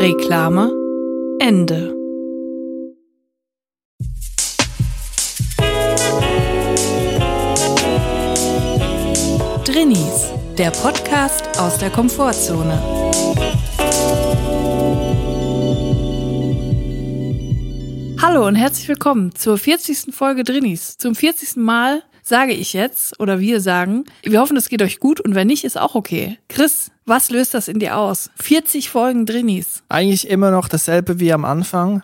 Reklame Ende. Drinnies, der Podcast aus der Komfortzone. Hallo und herzlich willkommen zur 40. Folge Drinnies. Zum 40. Mal sage ich jetzt oder wir sagen, wir hoffen, es geht euch gut und wenn nicht, ist auch okay. Chris, was löst das in dir aus? 40 Folgen Drinnies. Eigentlich immer noch dasselbe wie am Anfang.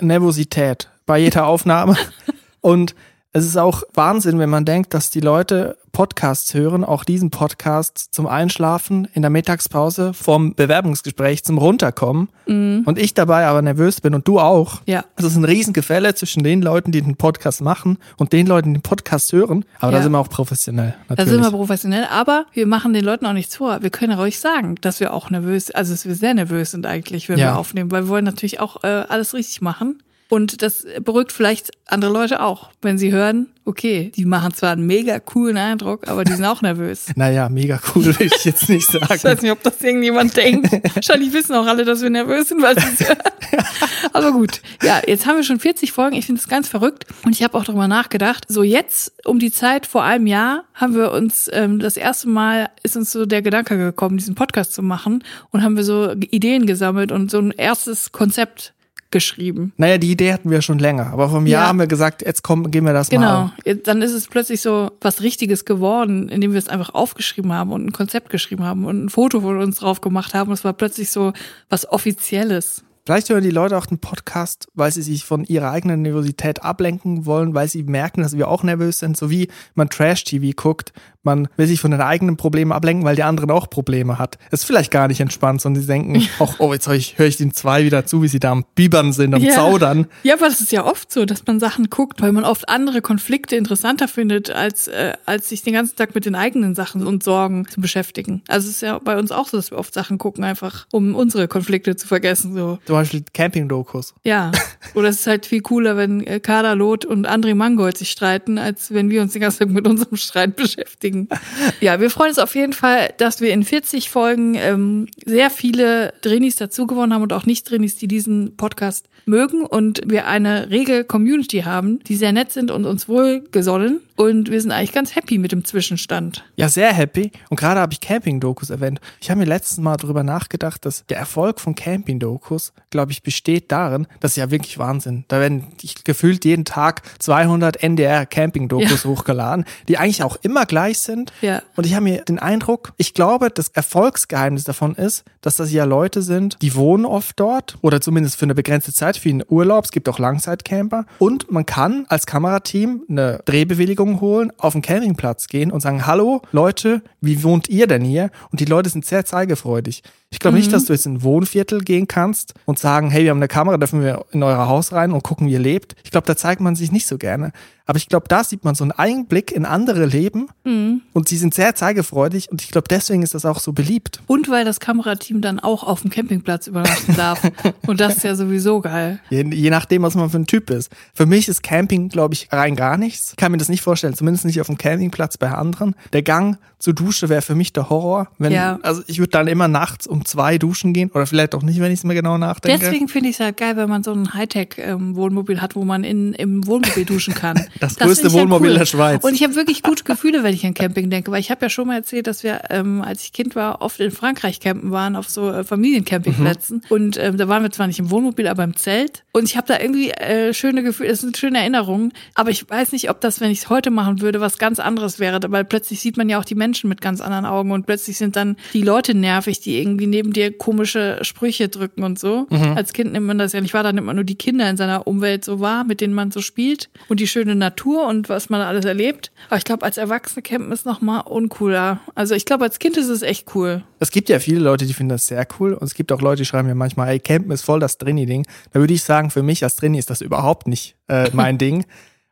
Nervosität bei jeder Aufnahme. und es ist auch Wahnsinn, wenn man denkt, dass die Leute Podcasts hören, auch diesen Podcast zum Einschlafen in der Mittagspause vorm Bewerbungsgespräch zum Runterkommen Mhm. und ich dabei aber nervös bin und du auch. Ja. Also es ist ein Riesengefälle zwischen den Leuten, die den Podcast machen und den Leuten, die den Podcast hören. Aber Ja. da sind wir auch professionell. Da Natürlich. sind wir professionell, aber wir machen den Leuten auch nichts vor. Wir können ruhig sagen, dass wir auch nervös, also dass wir sehr nervös sind eigentlich, wenn Ja. wir aufnehmen, weil wir wollen natürlich auch äh, alles richtig machen. Und das beruhigt vielleicht andere Leute auch, wenn sie hören, okay, die machen zwar einen mega coolen Eindruck, aber die sind auch nervös. naja, mega cool, will ich jetzt nicht Ich weiß sagen. nicht, ob das irgendjemand denkt. Wahrscheinlich wissen auch alle, dass wir nervös sind, weil sie es hören. Aber gut, ja, jetzt haben wir schon 40 Folgen. Ich finde das ganz verrückt. Und ich habe auch darüber nachgedacht. So jetzt um die Zeit vor einem Jahr haben wir uns ähm, das erste Mal ist uns so der Gedanke gekommen, diesen Podcast zu machen und haben wir so Ideen gesammelt und so ein erstes Konzept geschrieben. Naja, die Idee hatten wir schon länger. Aber vom Jahr Ja. haben wir gesagt, jetzt komm, gehen wir das mal Genau. an. Dann ist es plötzlich so was Richtiges geworden, indem wir es einfach aufgeschrieben haben und ein Konzept geschrieben haben und ein Foto von uns drauf gemacht haben. Es war plötzlich so was Offizielles. Vielleicht hören die Leute auch den Podcast, weil sie sich von ihrer eigenen Nervosität ablenken wollen, weil sie merken, dass wir auch nervös sind, so wie man Trash-TV guckt. Man will sich von den eigenen Problemen ablenken, weil der anderen auch Probleme hat. Ist vielleicht gar nicht entspannt, sondern sie denken, auch, oh, jetzt höre ich, höre ich den zwei wieder zu, wie sie da am Bibern sind, am Ja. Zaudern. Ja, aber das ist ja oft so, dass man Sachen guckt, weil man oft andere Konflikte interessanter findet, als, äh, als sich den ganzen Tag mit den eigenen Sachen und Sorgen zu beschäftigen. Also es ist ja bei uns auch so, dass wir oft Sachen gucken, einfach um unsere Konflikte zu vergessen. So. Zum Beispiel Camping-Dokus. Ja. Oder es ist halt viel cooler, wenn äh, Kader Loth und André Mangold sich streiten, als wenn wir uns den ganzen Tag mit unserem Streit beschäftigen. Ja, wir freuen uns auf jeden Fall, dass wir in 40 Folgen ähm, sehr viele Drinis dazugewonnen haben und auch Nicht-Drinis, die diesen Podcast mögen und wir eine rege Community haben, die sehr nett sind und uns wohlgesonnen. Und wir sind eigentlich ganz happy mit dem Zwischenstand. Ja, sehr happy. Und gerade habe ich Camping-Dokus erwähnt. Ich habe mir letztes Mal darüber nachgedacht, dass der Erfolg von Camping-Dokus, glaube ich, besteht darin, das ist ja wirklich Wahnsinn. Da werden ich, gefühlt jeden Tag 200 NDR-Camping-Dokus hochgeladen, die eigentlich auch immer gleich sind. Ja. Und ich habe mir den Eindruck, ich glaube, das Erfolgsgeheimnis davon ist, dass das ja Leute sind, die wohnen oft dort oder zumindest für eine begrenzte Zeit, für einen Urlaub. Es gibt auch Langzeitcamper. Und man kann als Kamerateam eine Drehbewilligung holen, auf den Campingplatz gehen und sagen, hallo Leute, wie wohnt ihr denn hier? Und die Leute sind sehr zeigefreudig. Ich glaube nicht, dass du jetzt in ein Wohnviertel gehen kannst und sagen, hey, wir haben eine Kamera, dürfen wir in euer Haus rein und gucken, wie ihr lebt. Ich glaube, da zeigt man sich nicht so gerne. Aber ich glaube, da sieht man so einen Einblick in andere Leben und sie sind sehr zeigefreudig und ich glaube, deswegen ist das auch so beliebt. Und weil das Kamerateam dann auch auf dem Campingplatz übernachten darf. und das ist ja sowieso geil. Je, je nachdem, was man für ein Typ ist. Für mich ist Camping, glaube ich, rein gar nichts. Ich kann mir das nicht vorstellen, zumindest nicht auf dem Campingplatz bei anderen. Der Gang zur Dusche wäre für mich der Horror. Wenn, Ja. Also ich würde dann immer nachts um zwei duschen gehen oder vielleicht auch nicht, wenn ich es mir genau nachdenke. Deswegen finde ich es halt geil, wenn man so ein Hightech-Wohnmobil hat, wo man in, im Wohnmobil duschen kann. Das find größte Wohnmobil der Schweiz. Und ich habe wirklich gute Gefühle, wenn ich an Camping denke, weil ich habe ja schon mal erzählt, dass wir, ähm, als ich Kind war, oft in Frankreich campen waren, auf so äh, Familiencampingplätzen. Und ähm, da waren wir zwar nicht im Wohnmobil, aber im Zelt. Und ich habe da irgendwie äh, schöne Gefühle, das sind schöne Erinnerungen. Aber ich weiß nicht, ob das, wenn ich es heute heute machen würde, was ganz anderes wäre, weil plötzlich sieht man ja auch die Menschen mit ganz anderen Augen und plötzlich sind dann die Leute nervig, die irgendwie neben dir komische Sprüche drücken und so. Als Kind nimmt man das ja nicht wahr, da nimmt man nur die Kinder in seiner Umwelt so wahr, mit denen man so spielt und die schöne Natur und was man alles erlebt. Aber ich glaube, als Erwachsene campen ist noch mal uncooler. Also ich glaube, als Kind ist es echt cool. Es gibt ja viele Leute, die finden das sehr cool und es gibt auch Leute, die schreiben mir manchmal, ey, Campen ist voll das Drini-Ding. Da würde ich sagen, für mich als Drini ist das überhaupt nicht äh, mein Ding.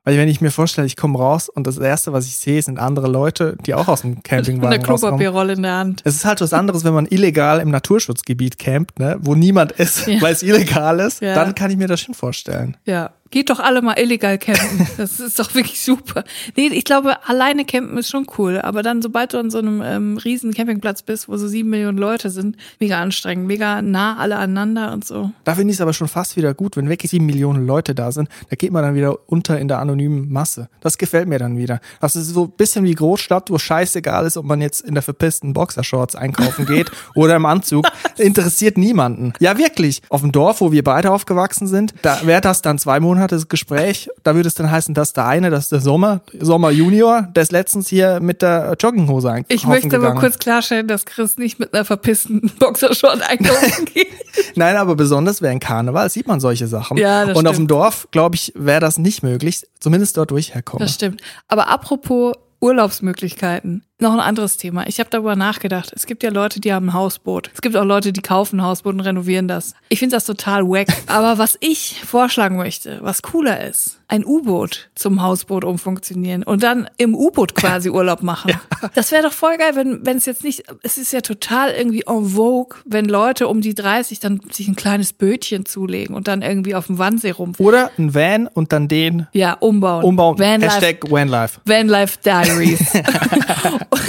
Weil wenn ich mir vorstelle, ich komme raus und das Erste, was ich sehe, sind andere Leute, die auch aus dem Mit einer Campingwagen rauskommen. Klopapierrolle in der Hand. Es ist halt was anderes, wenn man illegal im Naturschutzgebiet campt, ne, wo niemand ist, Ja. weil es illegal ist. Ja. Dann kann ich mir das schon vorstellen. Ja. Geht doch alle mal illegal campen. Das ist doch wirklich super. Nee, ich glaube, alleine campen ist schon cool. Aber dann, sobald du an so einem ähm, riesen Campingplatz bist, wo so sieben Millionen Leute sind, mega anstrengend, mega nah alle aneinander und so. Da finde ich es aber schon fast wieder gut, wenn wirklich sieben Millionen Leute da sind, da geht man dann wieder unter in der anonymen Masse. Das gefällt mir dann wieder. Das ist so ein bisschen wie Großstadt, wo scheißegal ist, ob man jetzt in der verpissten Boxershorts einkaufen geht oder im Anzug. Interessiert niemanden. Ja, wirklich. Auf dem Dorf, wo wir beide aufgewachsen sind, da wäre das dann zwei Monate das Gespräch. Da würde es dann heißen, dass der eine, das ist der Sommer, Sommer Junior, der ist letztens hier mit der Jogginghose einkaufen Ich möchte gegangen. aber kurz klarstellen, dass Chris nicht mit einer verpissten Boxershort einkaufen geht. Nein, aber besonders während Karneval sieht man solche Sachen. Ja, das Und auf dem stimmt. Dorf, glaube ich, wäre das nicht möglich, zumindest dort, wo ich herkomme. Das stimmt. Aber apropos Urlaubsmöglichkeiten, noch ein anderes Thema. Ich habe darüber nachgedacht. Es gibt ja Leute, die haben ein Hausboot. Es gibt auch Leute, die kaufen ein Hausboot und renovieren das. Ich finde das total wack. Aber was ich vorschlagen möchte, was cooler ist, ein U-Boot zum Hausboot umfunktionieren und dann im U-Boot quasi Urlaub machen. Das wäre doch voll geil, wenn wenn es jetzt nicht, es ist ja total irgendwie en vogue, wenn Leute um die 30 dann sich ein kleines Bötchen zulegen und dann irgendwie auf dem Wannsee rum. Oder ein Van und dann den Ja, umbauen. umbauen. Vanlife Hashtag Vanlife. Vanlife Diaries.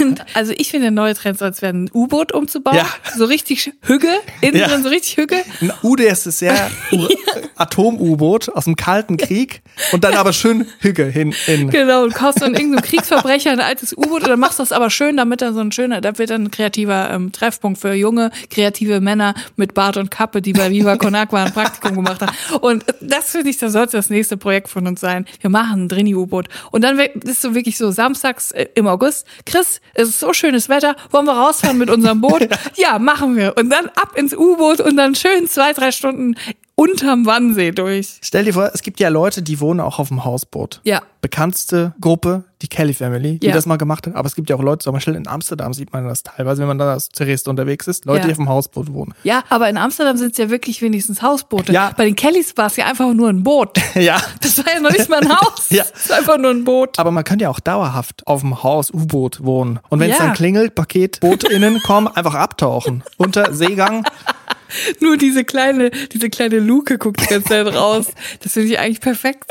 und also ich finde, neue Trend soll es werden, ein U-Boot umzubauen. Ja. So richtig Hügge, innen Ja. drin so richtig Hügge. Ein UdS ist ja Atom-U-Boot aus dem Kalten Krieg und dann aber schön Hügge hin in. Genau, und kaufst dann irgendeinem Kriegsverbrecher ein altes U-Boot und dann machst du das aber schön, damit er so ein schöner, da wird dann ein kreativer ähm, Treffpunkt für junge, kreative Männer mit Bart und Kappe, die bei Viva Con Agua ein Praktikum gemacht haben. Und das finde ich, das sollte das nächste Projekt von uns sein. Wir machen ein Drini-U-Boot. Und dann ist so wirklich so samstags äh, im August, Chris, es ist so schönes Wetter, wollen wir rausfahren mit unserem Boot? Ja, machen wir. Und dann ab ins U-Boot und dann schön zwei, drei Stunden unterm Wannsee durch. Stell dir vor, es gibt ja Leute, die wohnen auch auf dem Hausboot. Ja. Bekannteste Gruppe, die Kelly Family, die Ja. das mal gemacht hat. Aber es gibt ja auch Leute, zum Beispiel in Amsterdam sieht man das teilweise, wenn man da als Tourist unterwegs ist, Leute, Ja. die auf dem Hausboot wohnen. Ja, aber in Amsterdam sind es ja wirklich wenigstens Hausboote. Ja. Bei den Kellys war es ja einfach nur ein Boot. ja. Das war ja noch nicht mal ein Haus. Ja. Das war einfach nur ein Boot. Aber man könnte ja auch dauerhaft auf dem Haus U-Boot wohnen. Und wenn es Ja. dann klingelt, Paket, BootInnen kommen, einfach abtauchen. Unter Seegang. Nur diese kleine, diese kleine Luke guckt die ganze Zeit raus. Das finde ich eigentlich perfekt.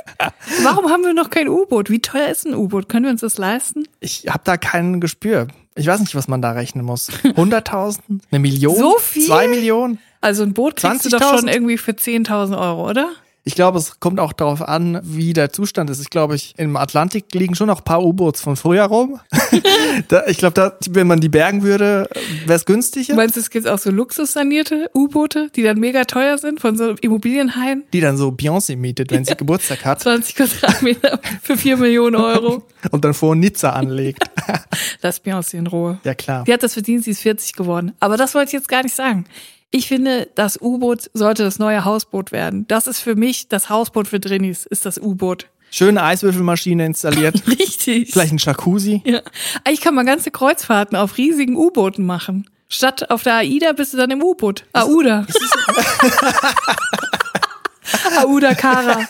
Warum haben wir noch kein U-Boot? Wie teuer ist ein U-Boot? Können wir uns das leisten? Ich habe da kein Gespür. Ich weiß nicht, was man da rechnen muss. 100.000? Eine Million? So viel? Zwei Millionen? Also ein Boot kriegst du doch 20.000? schon irgendwie für 10.000 Euro, oder? Ich glaube, es kommt auch darauf an, wie der Zustand ist. Ich glaube, ich, im Atlantik liegen schon noch ein paar U-Boots von früher rum. da, ich glaube, da, wenn man die bergen würde, wäre es günstiger. Meinst du, es gibt auch so luxussanierte U-Boote, die dann mega teuer sind von so Immobilienhaien? Die dann so Beyoncé mietet, wenn sie Geburtstag hat 20 Quadratmeter für 4 Millionen Euro. und dann vor Nizza anlegt. Lass Beyoncé in Ruhe. ja, klar. Die hat das verdient, sie ist 40 geworden. Aber das wollte ich jetzt gar nicht sagen. Ich finde, das U-Boot sollte das neue Hausboot werden. Das ist für mich das Hausboot für Drinis, ist das U-Boot. Schöne Eiswürfelmaschine installiert. Richtig. Vielleicht ein Jacuzzi. Ja. Ich kann mal ganze Kreuzfahrten auf riesigen U-Booten machen. Statt auf der AIDA bist du dann im U-Boot. AUDA. AUDA Kara.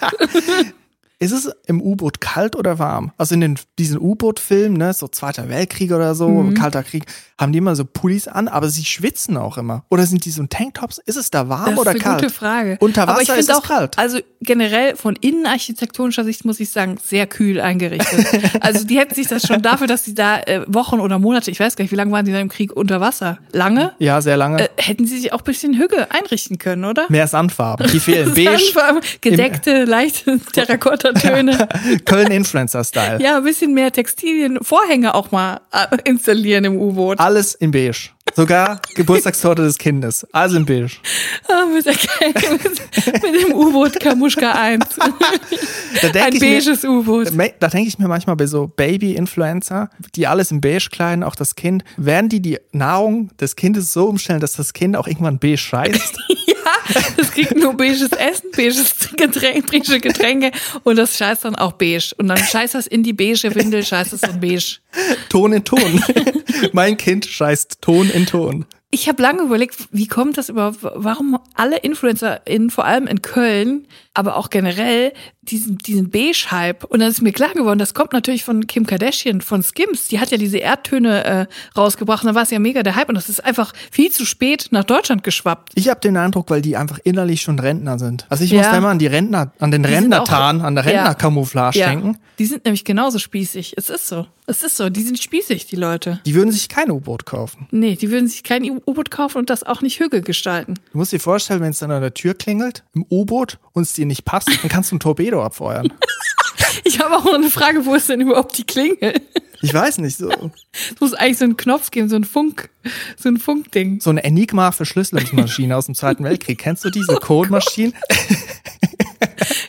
Ist es im U-Boot kalt oder warm? Also in den, diesen U-Boot-Filmen, ne, so Zweiter Weltkrieg oder so, Mhm. Kalter Krieg, haben die immer so Pullis an, aber sie schwitzen auch immer. Oder sind die so ein Tanktops? Ist es da warm Das oder ist eine kalt? gute Frage. Unter Aber ich Wasser ist es auch, kalt. Also generell von innenarchitektonischer Sicht muss ich sagen, sehr kühl eingerichtet. also die hätten sich das schon dafür, dass die da äh, Wochen oder Monate, ich weiß gar nicht, wie lange waren die da im Krieg unter Wasser? Lange? Ja, sehr lange. Äh, hätten sie sich auch ein bisschen Hügge einrichten können, oder? Mehr Sandfarben. Die fehlen. Beige. Sandfarben, Gedeckte, leichte Terrakotta-Töne. Köln Influencer-Style. ja, ein bisschen mehr Textilien, Vorhänge auch mal äh, installieren im U-Boot. Alles in beige. Sogar Geburtstagstorte des Kindes. Also in beige. Ah, mit, der, mit, mit dem U-Boot Kamuschka 1. Da denk Ein beiges U-Boot. Da denke ich mir manchmal bei so Baby-Influencer, die alles in beige kleiden, auch das Kind, werden die die Nahrung des Kindes so umstellen, dass das Kind auch irgendwann beige scheißt? Ja, es kriegt nur beiges Essen, beiges Getränk, beige Getränke und das scheißt dann auch beige. Und dann scheißt das in die beige Windel, scheißt es in beige. Ton in Ton. Mein Kind scheißt Ton in Ton. Ich habe lange überlegt, wie kommt das überhaupt, warum alle InfluencerInnen, vor allem in Köln, aber auch generell, diesen, diesen Beige-Hype. Und dann ist mir klar geworden, das kommt natürlich von Kim Kardashian, von Skims. Die hat ja diese Erdtöne äh, rausgebracht und dann war es ja mega der Hype und das ist einfach viel zu spät nach Deutschland geschwappt. Ich habe den Eindruck, weil die einfach innerlich schon Rentner sind. Also ich Ja. muss da immer an die Rentner, an den Rentnertarn, an der ja. Rentnercamouflage denken. Die sind nämlich genauso spießig. Es ist so. Es ist so. Die sind spießig, die Leute. Die würden sich kein U-Boot kaufen. Nee, die würden sich kein U-Boot kaufen und das auch nicht Hügel gestalten. Du musst dir vorstellen, wenn es dann an der Tür klingelt, im U-Boot und es dir nicht passt, dann kannst du ein Torpedo abfeuern. Ich habe auch noch eine Frage, wo ist denn überhaupt die Klingel? Ich weiß nicht, so, Es muss eigentlich so einen Knopf geben, so ein Funk, so ein Funkding. so eine Enigma-Verschlüsselungsmaschine aus dem Zweiten Weltkrieg. Kennst du diese Codemaschinen?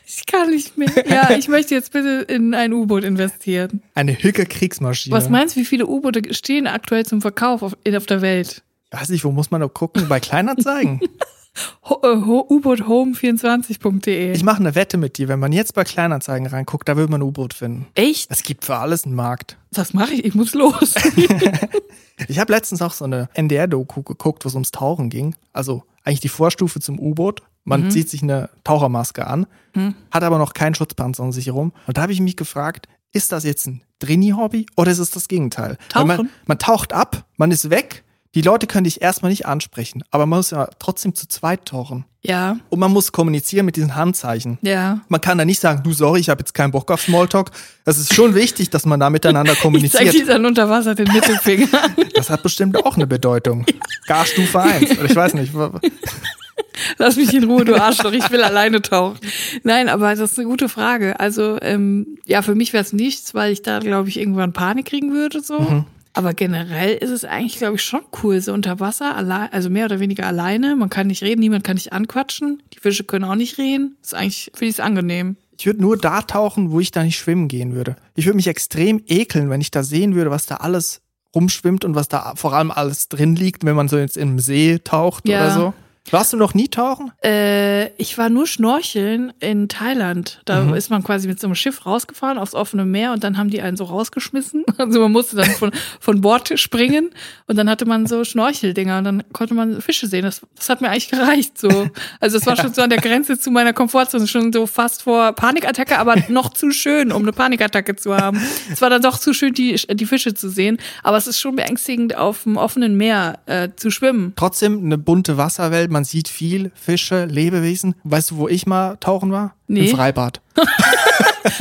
Ich kann nicht mehr. Ja, ich möchte jetzt bitte in ein U-Boot investieren. Eine Hücke-Kriegsmaschine. Was meinst du, wie viele U-Boote stehen aktuell zum Verkauf auf, auf der Welt? Weiß ich, wo muss man noch gucken? Bei Kleinanzeigen. Äh, ho- U-Boot-home24.de. Ich mache eine Wette mit dir. Wenn man jetzt bei Kleinanzeigen reinguckt, da würde man ein U-Boot finden. Echt? Es gibt für alles einen Markt. Das mache ich. Ich muss los. Ich habe letztens auch so eine NDR-Doku geguckt, wo es ums Tauchen ging. Also eigentlich die Vorstufe zum U-Boot. Man Mhm. zieht sich eine Tauchermaske an, hat aber noch keinen Schutzpanzer um sich herum. Und da habe ich mich gefragt, ist das jetzt ein Drini-Hobby oder ist es das Gegenteil? Weil Man, Tauchen? man taucht ab, man ist weg, die Leute können dich erstmal nicht ansprechen, aber man muss ja trotzdem zu zweit tauchen. ja, Und man muss kommunizieren mit diesen Handzeichen. ja. Man kann da nicht sagen, du sorry, ich habe jetzt keinen Bock auf Smalltalk. Es ist schon wichtig, dass man da miteinander Ich zeig kommuniziert. dir dann unter Wasser den Mittelfinger. Das hat bestimmt auch eine Bedeutung. Garstufe 1. Oder ich weiß nicht. Lass mich in Ruhe, du Arschloch, ich will alleine tauchen. Nein, aber das ist eine gute Frage. Also, ähm, ja, für mich wäre es nichts, weil ich da, glaube ich, irgendwann Panik kriegen würde, so. Aber generell ist es eigentlich, glaube ich, schon cool, so unter Wasser, allein, also mehr oder weniger alleine. Man kann nicht reden, niemand kann nicht anquatschen. Die Fische können auch nicht reden. ist eigentlich, finde ich es angenehm. Ich würde nur da tauchen, wo ich da nicht schwimmen gehen würde. Ich würde mich extrem ekeln, wenn ich da sehen würde, was da alles rumschwimmt und was da vor allem alles drin liegt, wenn man so jetzt im See taucht Ja. oder so. Warst du noch nie tauchen? Äh, ich war nur schnorcheln in Thailand. Da ist man quasi mit so einem Schiff rausgefahren aufs offene Meer und dann haben die einen so rausgeschmissen. Also man musste dann von, von Bord springen und dann hatte man so Schnorcheldinger und dann konnte man Fische sehen. Das, das hat mir eigentlich gereicht. So. Also es war schon so an der Grenze zu meiner Komfortzone, schon so fast vor Panikattacke, aber noch zu schön, um eine Panikattacke zu haben. Es war dann doch zu schön, die, die Fische zu sehen. Aber es ist schon beängstigend, auf dem offenen Meer äh, zu schwimmen. Trotzdem eine bunte Wasserwelt, man sieht viel Fische, Lebewesen. Weißt du, wo ich mal tauchen war? Nee. Im Freibad.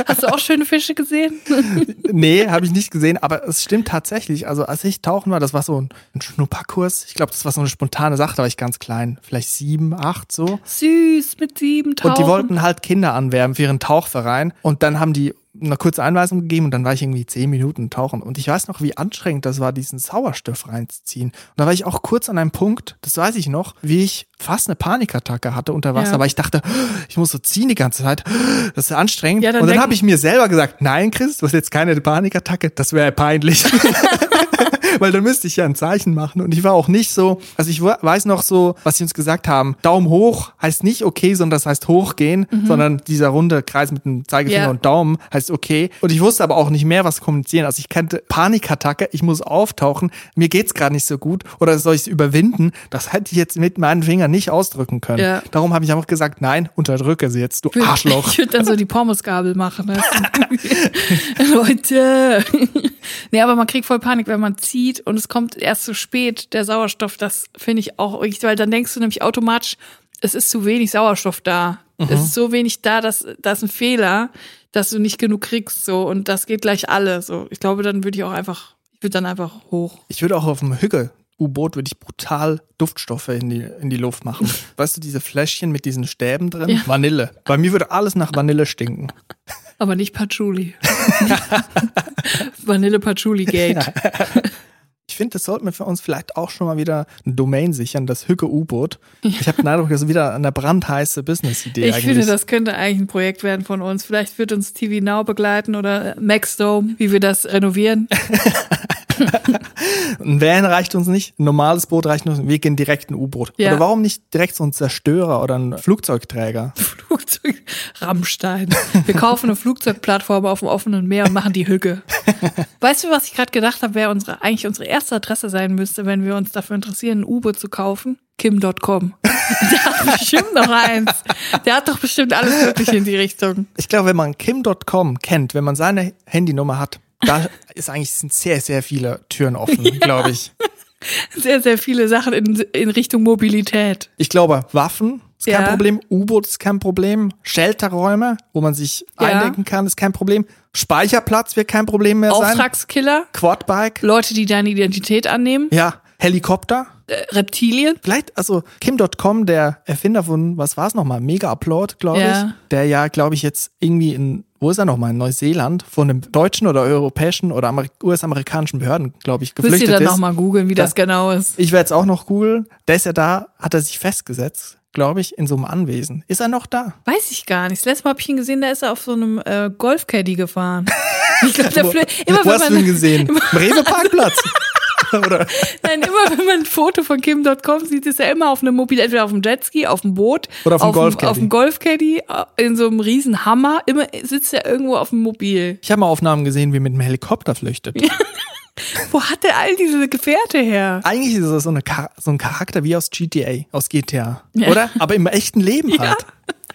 Hast du auch schöne Fische gesehen? Nee, habe ich nicht gesehen, aber es stimmt tatsächlich. Also als ich tauchen war, das war so ein, ein Schnupperkurs. Ich glaube, das war so eine spontane Sache, da war ich ganz klein. Vielleicht sieben, acht so. Süß mit sieben Tauchen. Und die wollten halt Kinder anwerben für ihren Tauchverein. Und dann haben die eine kurze Einweisung gegeben und dann war ich irgendwie zehn Minuten tauchen. Und ich weiß noch, wie anstrengend das war, diesen Sauerstoff reinzuziehen. Und da war ich auch kurz an einem Punkt, das weiß ich noch, wie ich fast eine Panikattacke hatte unter Wasser, Ja. weil ich dachte, ich muss so ziehen die ganze Zeit. Das ist anstrengend. Ja, dann und dann habe ich mir selber gesagt, nein, Chris, du hast jetzt keine Panikattacke, das wäre peinlich. Weil dann müsste ich ja ein Zeichen machen. Und ich war auch nicht so, also ich we- weiß noch so, was sie uns gesagt haben. Daumen hoch heißt nicht okay, sondern das heißt hochgehen, sondern dieser runde Kreis mit dem Zeigefinger Ja. und Daumen heißt okay. Und ich wusste aber auch nicht mehr, was kommunizieren. Also ich kannte Panikattacke, ich muss auftauchen, mir geht's gerade nicht so gut oder soll ich es überwinden? Das hätte ich jetzt mit meinen Fingern nicht ausdrücken können. Ja. Darum habe ich einfach gesagt, nein, unterdrücke sie jetzt, du Arschloch. Ich würde dann so die Pommesgabel machen. Leute. nee, aber man kriegt voll Panik, wenn man zieht und es kommt erst zu spät, der Sauerstoff. Das finde ich auch, richtig, weil dann denkst du nämlich automatisch, es ist zu wenig Sauerstoff da. Es ist so wenig da, dass das ist ein Fehler, dass du nicht genug kriegst. So und das geht gleich alle. So, ich glaube, dann würde ich auch einfach, ich würde dann einfach hoch. Ich würde auch auf dem Hügel. U-Boot würde ich brutal Duftstoffe in die, in die Luft machen. Weißt du, diese Fläschchen mit diesen Stäben drin? Ja. Vanille. Bei mir würde alles nach Vanille stinken. Aber nicht Patchouli. Vanille Patchouli Gate. Ich finde, das sollten wir für uns vielleicht auch schon mal wieder eine Domain sichern, das Hücke U-Boot. Ich habe den Eindruck, das ist wieder eine brandheiße Business-Idee Ich eigentlich. finde, das könnte eigentlich ein Projekt werden von uns. Vielleicht wird uns TV Now begleiten oder Maxdome, wie wir das renovieren. Ein Van reicht uns nicht, ein normales Boot reicht uns, wir gehen direkt ein U-Boot. Ja. Oder warum nicht direkt so ein Zerstörer oder ein Flugzeugträger? Flugzeug Rammstein. Wir kaufen eine Flugzeugplattform auf dem offenen Meer und machen die Hücke. Weißt du, was ich gerade gedacht habe, wer unsere, eigentlich unsere erste Adresse sein müsste, wenn wir uns dafür interessieren, ein U-Boot zu kaufen? Kim.com. Der hat bestimmt noch eins. Der hat doch bestimmt alles Mögliche in die Richtung. Ich glaube, wenn man Kim.com kennt, wenn man seine Handynummer hat, da ist eigentlich sind sehr, sehr viele Türen offen, glaube ich. Sehr, sehr viele Sachen in, in Richtung Mobilität. Ich glaube, Waffen ist kein Ja. Problem, U-Boot ist kein Problem, Shelterräume, wo man sich Ja. eindecken kann, ist kein Problem, Speicherplatz wird kein Problem mehr sein, Auftragskiller, Quadbike, Leute, die deine Identität annehmen, ja, Helikopter. Äh, Reptilien. Vielleicht, also Kim.com, der Erfinder von, was war es nochmal, Mega Upload, glaube Ja. ich, der ja, glaube ich, jetzt irgendwie in, wo ist er nochmal, in Neuseeland, von einem deutschen oder europäischen oder Ameri US-amerikanischen Behörden, glaube ich, Müsst ihr geflüchtet dann ist. nochmal googeln, wie das genau ist. Ich werde es auch noch googeln. Der ist ja da, hat er sich festgesetzt, glaube ich, in so einem Anwesen. Ist er noch da? Weiß ich gar nicht. Das letzte Mal habe ich ihn gesehen, da ist er auf so einem äh, Golfcaddy gefahren. Ich glaube, der Wo, immer wo hast du ihn gesehen? Im Rewe-Parkplatz? Oder? Nein, immer wenn man ein Foto von Kim.com sieht, ist er immer auf einem Mobil, entweder auf dem Jetski, auf dem Boot, Oder auf dem Golfcaddy. auf dem Golfcaddy, äh, in so einem riesen Hammer. Immer sitzt er irgendwo auf dem Mobil. Ich habe mal Aufnahmen gesehen, wie er mit dem Helikopter flüchtet. Wo hat er all diese Gefährte her? Eigentlich ist er so, so ein Charakter wie aus GTA, aus GTA. Ja. Oder? Aber im echten Leben halt.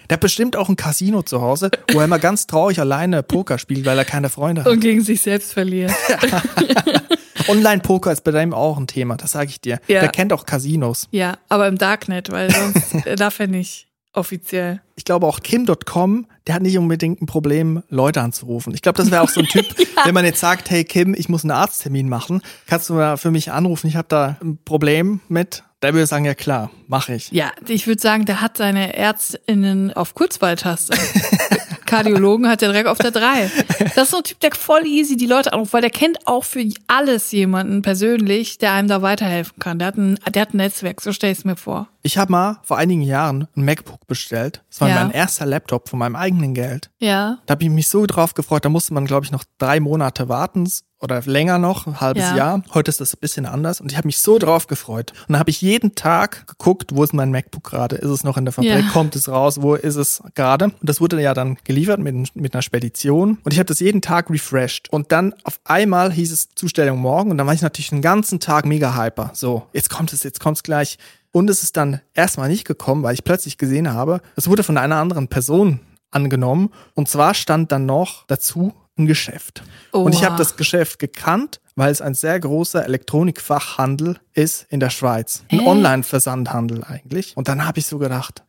Der hat bestimmt auch ein Casino zu Hause, wo er immer ganz traurig alleine Poker spielt, weil er keine Freunde hat. Und gegen sich selbst verliert. Online-Poker ist bei dem auch ein Thema, das sage ich dir. Ja. Der kennt auch Casinos. Ja, aber im Darknet, weil sonst äh, darf er nicht offiziell. Ich glaube auch Kim.com, der hat nicht unbedingt ein Problem, Leute anzurufen. Ich glaube, das wäre auch so ein Typ, wenn man jetzt sagt, hey Kim, ich muss einen Arzttermin machen, kannst du mal für mich anrufen, ich habe da ein Problem mit. Der würde sagen, ja klar, mache ich. Ja, ich würde sagen, der hat seine ÄrztInnen auf Kurzwahltaste. Kardiologen hat der direkt auf der 3. Das ist so ein Typ, der voll easy die Leute anruft, weil der kennt auch für alles jemanden persönlich, der einem da weiterhelfen kann. Der hat ein, der hat ein Netzwerk, so stell ich es mir vor. Ich habe mal vor einigen Jahren ein MacBook bestellt. Das war Ja. mein erster Laptop von meinem eigenen Geld. Ja. Da habe ich mich so drauf gefreut. Da musste man, glaube ich, noch drei Monate warten oder länger noch, ein halbes Ja. Jahr. Heute ist das ein bisschen anders und ich habe mich so drauf gefreut. Und dann habe ich jeden Tag geguckt, wo ist mein MacBook gerade? Ist es noch in der Fabrik? Ja. Kommt es raus? Wo ist es gerade? Und das wurde ja dann geliefert mit, mit einer Spedition. Und ich habe das jeden Tag refreshed. Und dann auf einmal hieß es Zustellung morgen und dann war ich natürlich den ganzen Tag mega hyper. So, jetzt kommt es, jetzt kommt es gleich. Und es ist dann erstmal nicht gekommen, weil ich plötzlich gesehen habe, es wurde von einer anderen Person angenommen. Und zwar stand dann noch dazu ein Geschäft. Und ich Oha. habe das Geschäft gekannt, weil es ein sehr großer Elektronikfachhandel ist in der Schweiz. Ein Hä? Online-Versandhandel eigentlich. Und dann habe ich so gedacht,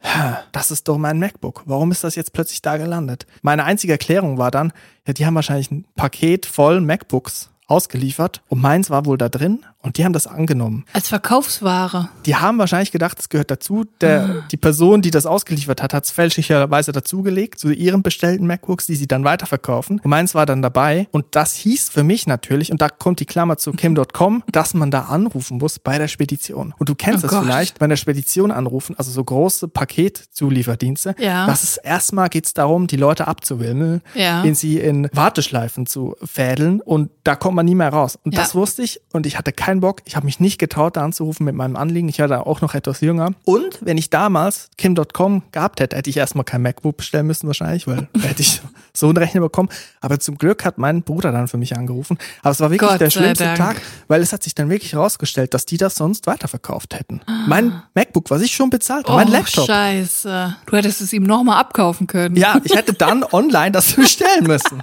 das ist doch mein MacBook. Warum ist das jetzt plötzlich da gelandet? Meine einzige Erklärung war dann, ja, die haben wahrscheinlich ein Paket voll MacBooks ausgeliefert und meins war wohl da drin und die haben das angenommen. Als Verkaufsware. Die haben wahrscheinlich gedacht, es gehört dazu. Der, die Person, die das ausgeliefert hat, hat es fälschlicherweise dazugelegt zu ihren bestellten MacBooks, die sie dann weiterverkaufen. Und meins war dann dabei. Und das hieß für mich natürlich, und da kommt die Klammer zu Kim.com, dass man da anrufen muss bei der Spedition. Und du kennst Oh es Gott. vielleicht, bei der Spedition anrufen, also so große Paketzulieferdienste. Ja. Das ist erstmal geht's darum, die Leute abzuwimmeln, Ja. in sie in Warteschleifen zu fädeln und da kommt man nie mehr raus. Und Ja. das wusste ich und ich hatte keinen Bock. Ich habe mich nicht getraut, da anzurufen mit meinem Anliegen. Ich war da auch noch etwas jünger. Und wenn ich damals Kim.com gehabt hätte, hätte ich erstmal kein MacBook bestellen müssen wahrscheinlich, weil hätte ich so einen Rechner bekommen. Aber zum Glück hat mein Bruder dann für mich angerufen. Aber es war wirklich Gott der schlimmste Dank. Tag, weil es hat sich dann wirklich herausgestellt, dass die das sonst weiterverkauft hätten. Mein MacBook, was ich schon bezahlt habe, mein oh, Laptop. scheiße. Du hättest es ihm nochmal abkaufen können. Ja, ich hätte dann online das bestellen müssen.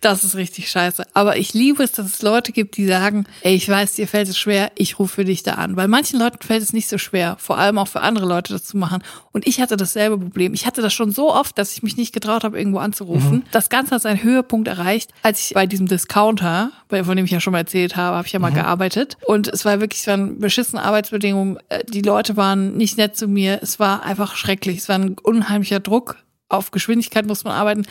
Das ist richtig scheiße. Aber ich liebe es, dass es Leute gibt, die sagen, ey, ich weiß, dir fällt es schwer, ich rufe für dich da an. Weil manchen Leuten fällt es nicht so schwer, vor allem auch für andere Leute das zu machen. Und ich hatte dasselbe Problem. Ich hatte das schon so oft, dass ich mich nicht getraut habe, irgendwo anzurufen. Das Ganze hat seinen Höhepunkt erreicht, als ich bei diesem Discounter, von dem ich ja schon mal erzählt habe, habe ich ja mal gearbeitet. Und es war wirklich, es waren beschissene Arbeitsbedingungen. Äh, Die Leute waren nicht nett zu mir. Es war einfach schrecklich. Es war ein unheimlicher Druck. Auf Geschwindigkeit muss man arbeiten.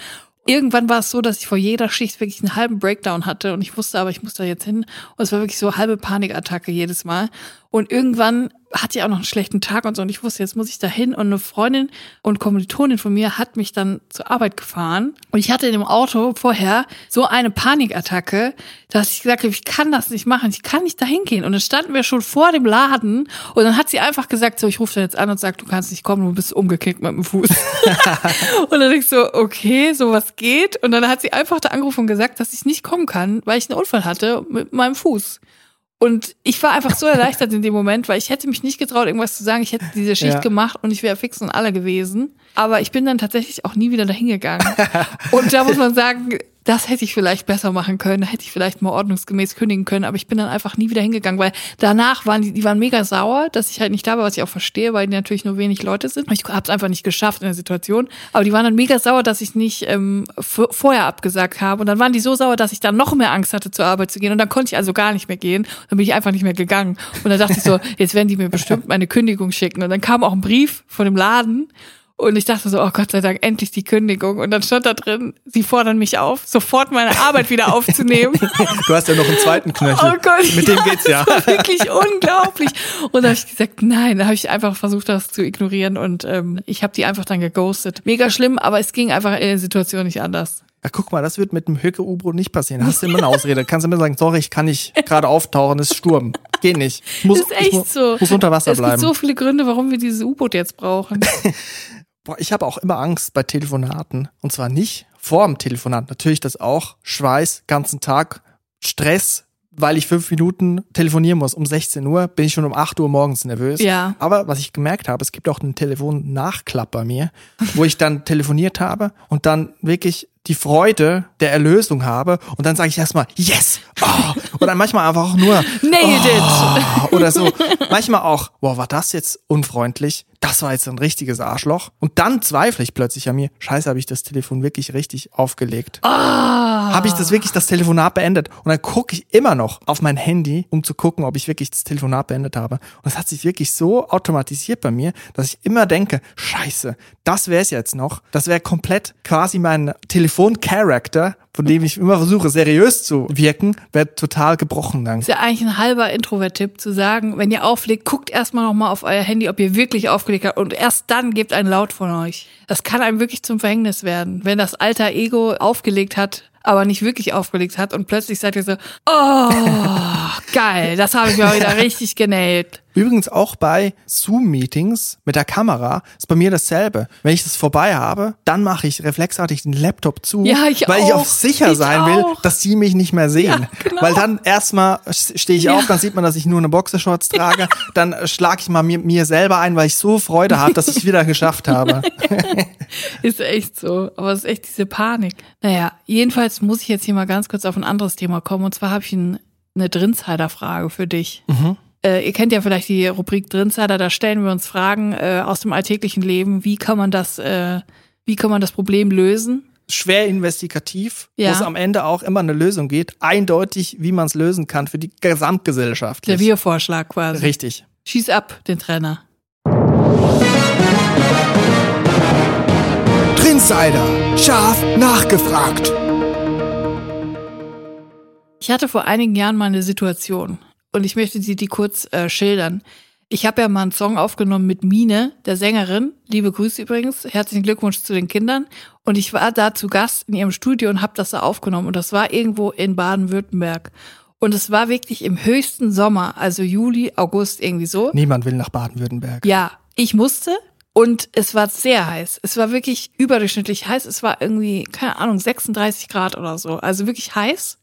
Irgendwann war es so, dass ich vor jeder Schicht wirklich einen halben Breakdown hatte und ich wusste aber, ich muss da jetzt hin. Und es war wirklich so halbe Panikattacke jedes Mal. Und irgendwann hatte ich auch noch einen schlechten Tag und so und ich wusste, jetzt muss ich da hin. Und eine Freundin und Kommilitonin von mir hat mich dann zur Arbeit gefahren. Und ich hatte in dem Auto vorher so eine Panikattacke, dass ich gesagt habe, ich kann das nicht machen, ich kann nicht da hingehen. Und dann standen wir schon vor dem Laden und dann hat sie einfach gesagt, so, ich rufe da jetzt an und sag, du kannst nicht kommen, du bist umgeknickt mit dem Fuß. und dann denkst ich so, okay, sowas geht. Und dann hat sie einfach da angerufen und gesagt, dass ich nicht kommen kann, weil ich einen Unfall hatte mit meinem Fuß. Und ich war einfach so erleichtert in dem Moment, weil ich hätte mich nicht getraut, irgendwas zu sagen. Ich hätte diese Schicht Ja. gemacht und ich wäre fix und alle gewesen. Aber ich bin dann tatsächlich auch nie wieder dahin gegangen. und da muss man sagen, das hätte ich vielleicht besser machen können. Da hätte ich vielleicht mal ordnungsgemäß kündigen können. Aber ich bin dann einfach nie wieder hingegangen, weil danach waren die, die waren mega sauer, dass ich halt nicht da war, was ich auch verstehe, weil die natürlich nur wenig Leute sind. Ich habe es einfach nicht geschafft in der Situation. Aber die waren dann mega sauer, dass ich nicht ähm, vorher abgesagt habe. Und dann waren die so sauer, dass ich dann noch mehr Angst hatte, zur Arbeit zu gehen. Und dann konnte ich also gar nicht mehr gehen. Dann bin ich einfach nicht mehr gegangen. Und dann dachte ich so, jetzt werden die mir bestimmt meine Kündigung schicken. Und dann kam auch ein Brief von dem Laden. Und ich dachte so, oh Gott sei Dank, endlich die Kündigung. Und dann stand da drin, sie fordern mich auf, sofort meine Arbeit wieder aufzunehmen. Du hast ja noch einen zweiten Knöchel. Oh Gott, Mit dem geht's ja. Das war wirklich unglaublich. Und da habe ich gesagt, nein, da habe ich einfach versucht, das zu ignorieren und ähm, ich habe die einfach dann geghostet. Mega schlimm, aber es ging einfach in der Situation nicht anders. Ja, guck mal, das wird mit dem Höcke-U-Boot nicht passieren. Hast du immer eine Ausrede. Kannst du immer sagen, sorry, ich kann nicht gerade auftauchen, es ist Sturm. Geht nicht. Ich muss, Das ist echt ich muss, so. muss unter Wasser es bleiben. gibt so viele Gründe, warum wir dieses U-Boot jetzt brauchen. Boah, ich habe auch immer Angst bei Telefonaten. Und zwar nicht vor dem Telefonat. Natürlich das auch. Schweiß, ganzen Tag, Stress, weil ich fünf Minuten telefonieren muss. Um 16 Uhr bin ich schon um 8 Uhr morgens nervös. Ja. Aber was ich gemerkt habe, es gibt auch einen Telefon-Nachklapp bei mir, wo ich dann telefoniert habe und dann wirklich die Freude der Erlösung habe und dann sage ich erstmal yes oh, und dann manchmal einfach auch nur Nailed it. oh, oder so manchmal auch boah war das jetzt unfreundlich das war jetzt ein richtiges Arschloch und dann zweifle ich plötzlich an mir scheiße habe ich das Telefon wirklich richtig aufgelegt Ah. Habe ich das wirklich das Telefonat beendet und dann gucke ich immer noch auf mein Handy, um zu gucken, ob ich wirklich das Telefonat beendet habe. Und das hat sich wirklich so automatisiert bei mir, dass ich immer denke, scheiße, das wäre es jetzt noch. Das wäre komplett quasi mein Telefon-Character, von dem ich immer versuche, seriös zu wirken, wäre total gebrochen dann. ist ja eigentlich ein halber Introvert-Tipp zu sagen, wenn ihr auflegt, guckt erstmal nochmal auf euer Handy, ob ihr wirklich aufgelegt habt und erst dann gebt ein Laut von euch. Das kann einem wirklich zum Verhängnis werden, wenn das alter Ego aufgelegt hat, aber nicht wirklich aufgelegt hat und plötzlich seid ihr so, oh, geil, das habe ich mal wieder richtig genäht. Übrigens auch bei Zoom-Meetings mit der Kamera ist bei mir dasselbe. Wenn ich das vorbei habe, dann mache ich reflexartig den Laptop zu, Ja, ich weil ich auch. sicher Ich sein will, auch. dass die mich nicht mehr sehen. Ja, genau. Weil dann erstmal stehe ich Ja. auf, dann sieht man, dass ich nur eine Boxershorts trage, dann schlage ich mal mir, mir selber ein, weil ich so Freude habe, dass ich es wieder geschafft habe. Ist echt so. Aber es ist echt diese Panik. Naja, jedenfalls muss ich jetzt hier mal ganz kurz auf ein anderes Thema kommen. Und zwar habe ich ein, eine Drinsider-Frage für dich. Äh, ihr kennt ja vielleicht die Rubrik Drinsider, da stellen wir uns Fragen äh, aus dem alltäglichen Leben. Wie kann man das, äh, wie kann man das Problem lösen? Schwer investigativ, Ja. wo es am Ende auch immer eine Lösung geht. Eindeutig, wie man es lösen kann für die Gesamtgesellschaft. Serviervorschlag quasi. Richtig. Schieß ab, den Trainer. Trinsider, scharf nachgefragt. Ich hatte vor einigen Jahren mal eine Situation und ich möchte sie die kurz äh, schildern. Ich habe ja mal einen Song aufgenommen mit Mine, der Sängerin. Liebe Grüße übrigens. Herzlichen Glückwunsch zu den Kindern. Und ich war da zu Gast in ihrem Studio und habe das da aufgenommen. Und das war irgendwo in Baden-Württemberg. Und es war wirklich im höchsten Sommer, also Juli, August, irgendwie so. Niemand will nach Baden-Württemberg. Ja, ich musste und es war sehr heiß. Es war wirklich überdurchschnittlich heiß. Es war irgendwie, keine Ahnung, 36 Grad oder so. Also wirklich heiß.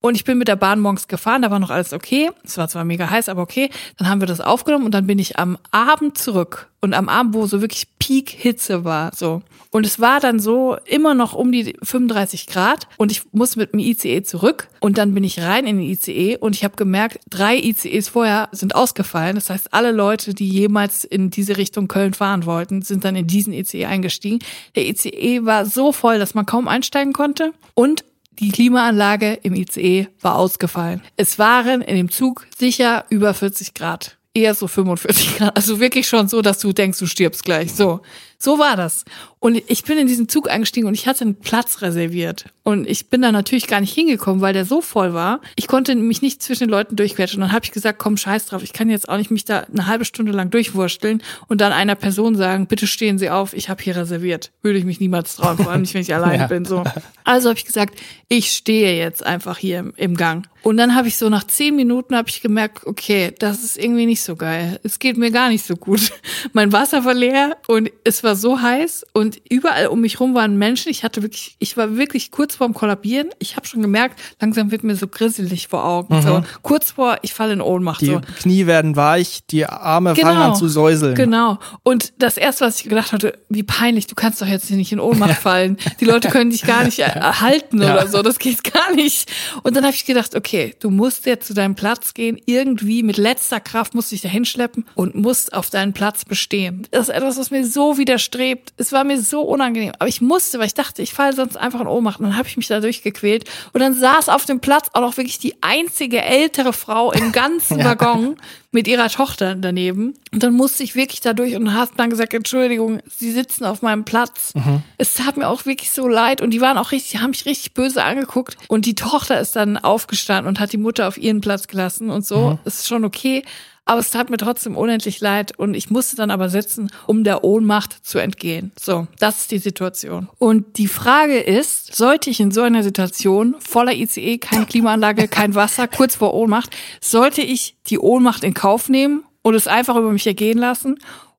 Und ich bin mit der Bahn morgens gefahren, da war noch alles okay. Es war zwar mega heiß, aber okay. Dann haben wir das aufgenommen und dann bin ich am Abend zurück. Und am Abend, wo so wirklich Peak-Hitze war, so. Und es war dann so immer noch um die 35 Grad und ich musste mit dem ICE zurück und dann bin ich rein in den ICE und ich habe gemerkt, drei ICEs vorher sind ausgefallen. Das heißt, alle Leute, die jemals in diese Richtung Köln fahren wollten, sind dann in diesen ICE eingestiegen. Der ICE war so voll, dass man kaum einsteigen konnte und die Klimaanlage im ICE war ausgefallen. Es waren in dem Zug sicher über 40 Grad. Eher so 45 Grad. Also wirklich schon so, dass du denkst, du stirbst gleich. So. So war das. Und ich bin in diesen Zug eingestiegen und ich hatte einen Platz reserviert. Und ich bin da natürlich gar nicht hingekommen, weil der so voll war. Ich konnte mich nicht zwischen den Leuten durchquetschen. Und dann habe ich gesagt, komm, scheiß drauf, ich kann jetzt auch nicht mich da eine halbe Stunde lang durchwursteln und dann einer Person sagen, bitte stehen Sie auf, ich habe hier reserviert. Würde ich mich niemals trauen, vor allem nicht, wenn ich alleine ja. bin. So. Also habe ich gesagt, ich stehe jetzt einfach hier im, im Gang. Und dann habe ich so nach zehn Minuten habe ich gemerkt, okay, das ist irgendwie nicht so geil. Es geht mir gar nicht so gut. Mein Wasser war leer und es war so heiß und überall um mich rum waren Menschen. Ich hatte wirklich, ich war wirklich kurz vorm Kollabieren. Ich habe schon gemerkt, langsam wird mir so grisselig vor Augen. Mhm. So kurz vor, ich falle in Ohnmacht. Die so. Knie werden weich, die Arme genau, fangen an zu säuseln. Genau. Und das erste, was ich gedacht hatte, wie peinlich, du kannst doch jetzt hier nicht in Ohnmacht fallen. Die Leute können dich gar nicht erhalten ja. oder so. Das geht gar nicht. Und dann habe ich gedacht, okay, du musst jetzt zu deinem Platz gehen, irgendwie mit letzter Kraft musst du dich da hinschleppen und musst auf deinen Platz bestehen. Das ist etwas, was mir so widerstrebt. Es war mir so unangenehm. Aber ich musste, weil ich dachte, ich falle sonst einfach in Ohnmacht. Und dann habe ich mich da durchgequält. Und dann saß auf dem Platz auch noch wirklich die einzige ältere Frau im ganzen Waggon mit ihrer Tochter daneben. Und dann musste ich wirklich da durch und hast dann gesagt, Entschuldigung, sie sitzen auf meinem Platz. Mhm. Es tat mir auch wirklich so leid. Und die waren auch richtig, haben mich richtig böse angeguckt. Und die Tochter ist dann aufgestanden und hat die Mutter auf ihren Platz gelassen und so. Mhm. Ist schon okay. Aber es tat mir trotzdem unendlich leid und ich musste dann aber sitzen, um der Ohnmacht zu entgehen. So, das ist die Situation. Und die Frage ist, sollte ich in so einer Situation voller ICE, keine Klimaanlage, kein Wasser, kurz vor Ohnmacht, sollte ich die Ohnmacht in Kauf nehmen und es einfach über mich ergehen lassen?